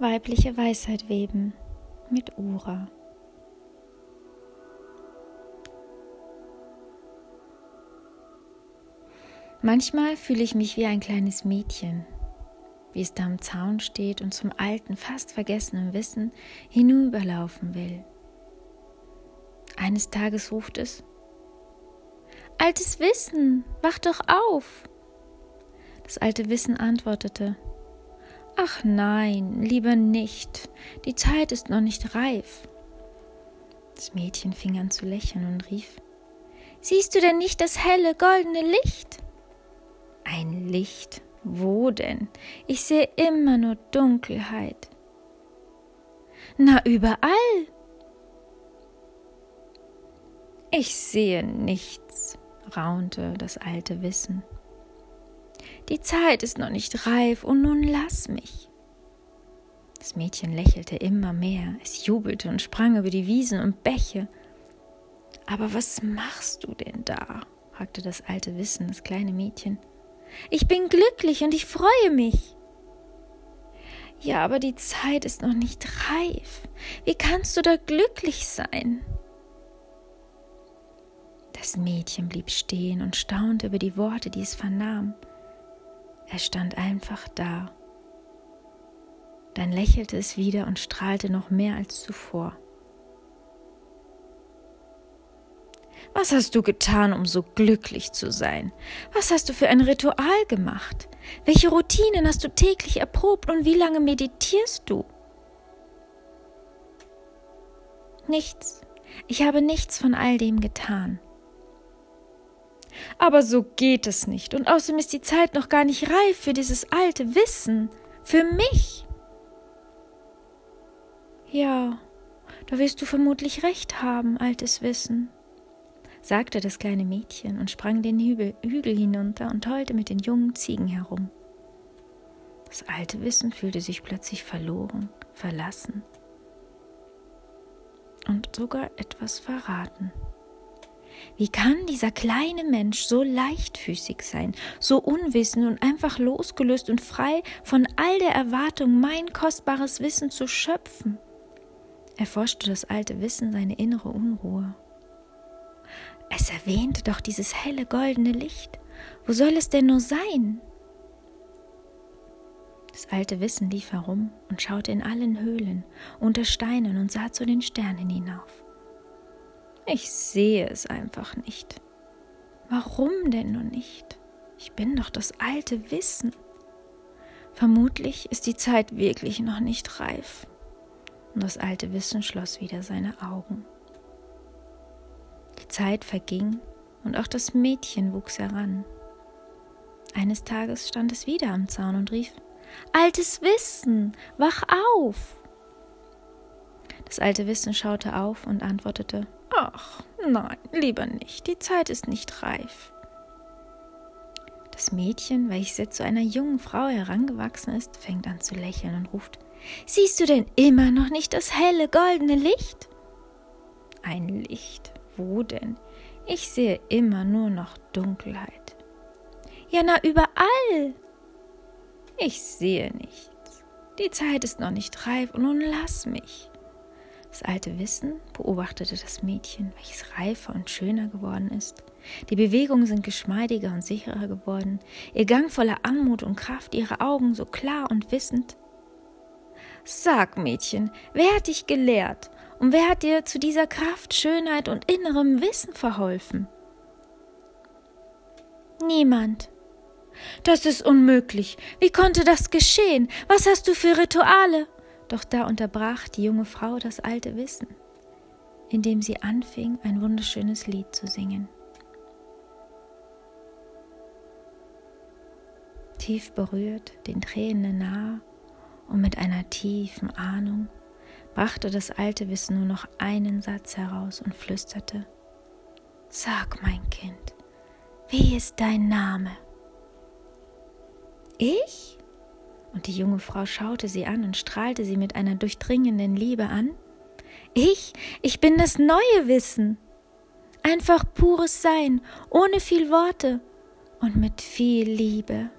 Weibliche Weisheit weben mit Ura. Manchmal fühle ich mich wie ein kleines Mädchen, wie es da am Zaun steht und zum alten, fast vergessenen Wissen hinüberlaufen will. Eines Tages ruft es, Altes Wissen, wach doch auf! Das alte Wissen antwortete, Ach nein, lieber nicht, die Zeit ist noch nicht reif. Das Mädchen fing an zu lächeln und rief, Siehst du denn nicht das helle, goldene Licht? Ein Licht. Wo denn? Ich sehe immer nur Dunkelheit. Na, überall. Ich sehe nichts, raunte das alte Wissen. Die Zeit ist noch nicht reif und nun lass mich. Das Mädchen lächelte immer mehr, es jubelte und sprang über die Wiesen und Bäche. Aber was machst du denn da? fragte das alte Wissen das kleine Mädchen. Ich bin glücklich und ich freue mich. Ja, aber die Zeit ist noch nicht reif. Wie kannst du da glücklich sein? Das Mädchen blieb stehen und staunte über die Worte, die es vernahm. Er stand einfach da. Dann lächelte es wieder und strahlte noch mehr als zuvor. Was hast du getan, um so glücklich zu sein? Was hast du für ein Ritual gemacht? Welche Routinen hast du täglich erprobt und wie lange meditierst du? Nichts. Ich habe nichts von all dem getan. Aber so geht es nicht. Und außerdem ist die Zeit noch gar nicht reif für dieses alte Wissen. Für mich. Ja, da wirst du vermutlich recht haben, altes Wissen sagte das kleine Mädchen und sprang den Hügel, Hügel hinunter und heulte mit den jungen Ziegen herum. Das alte Wissen fühlte sich plötzlich verloren, verlassen und sogar etwas verraten. Wie kann dieser kleine Mensch so leichtfüßig sein, so unwissend und einfach losgelöst und frei von all der Erwartung, mein kostbares Wissen zu schöpfen? Erforschte das alte Wissen seine innere Unruhe. Es erwähnte doch dieses helle goldene Licht. Wo soll es denn nur sein? Das alte Wissen lief herum und schaute in allen Höhlen, unter Steinen und sah zu den Sternen hinauf. Ich sehe es einfach nicht. Warum denn nur nicht? Ich bin doch das alte Wissen. Vermutlich ist die Zeit wirklich noch nicht reif. Und das alte Wissen schloss wieder seine Augen. Zeit verging und auch das Mädchen wuchs heran. Eines Tages stand es wieder am Zaun und rief Altes Wissen, wach auf. Das alte Wissen schaute auf und antwortete Ach, nein, lieber nicht, die Zeit ist nicht reif. Das Mädchen, welches jetzt zu einer jungen Frau herangewachsen ist, fängt an zu lächeln und ruft Siehst du denn immer noch nicht das helle goldene Licht? Ein Licht, wo denn? Ich sehe immer nur noch Dunkelheit. Ja, na, überall. Ich sehe nichts. Die Zeit ist noch nicht reif und nun lass mich. Das alte Wissen beobachtete das Mädchen, welches reifer und schöner geworden ist. Die Bewegungen sind geschmeidiger und sicherer geworden, ihr Gang voller Anmut und Kraft, ihre Augen so klar und wissend. Sag, Mädchen, wer hat dich gelehrt und wer hat dir zu dieser Kraft, Schönheit und innerem Wissen verholfen? Niemand. Das ist unmöglich. Wie konnte das geschehen? Was hast du für Rituale? Doch da unterbrach die junge Frau das alte Wissen, indem sie anfing, ein wunderschönes Lied zu singen. Tief berührt, den Tränen nahe und mit einer tiefen Ahnung brachte das alte Wissen nur noch einen Satz heraus und flüsterte Sag, mein Kind, wie ist dein Name? Ich? Und die junge Frau schaute sie an und strahlte sie mit einer durchdringenden Liebe an. Ich, ich bin das neue Wissen. Einfach pures Sein, ohne viel Worte und mit viel Liebe.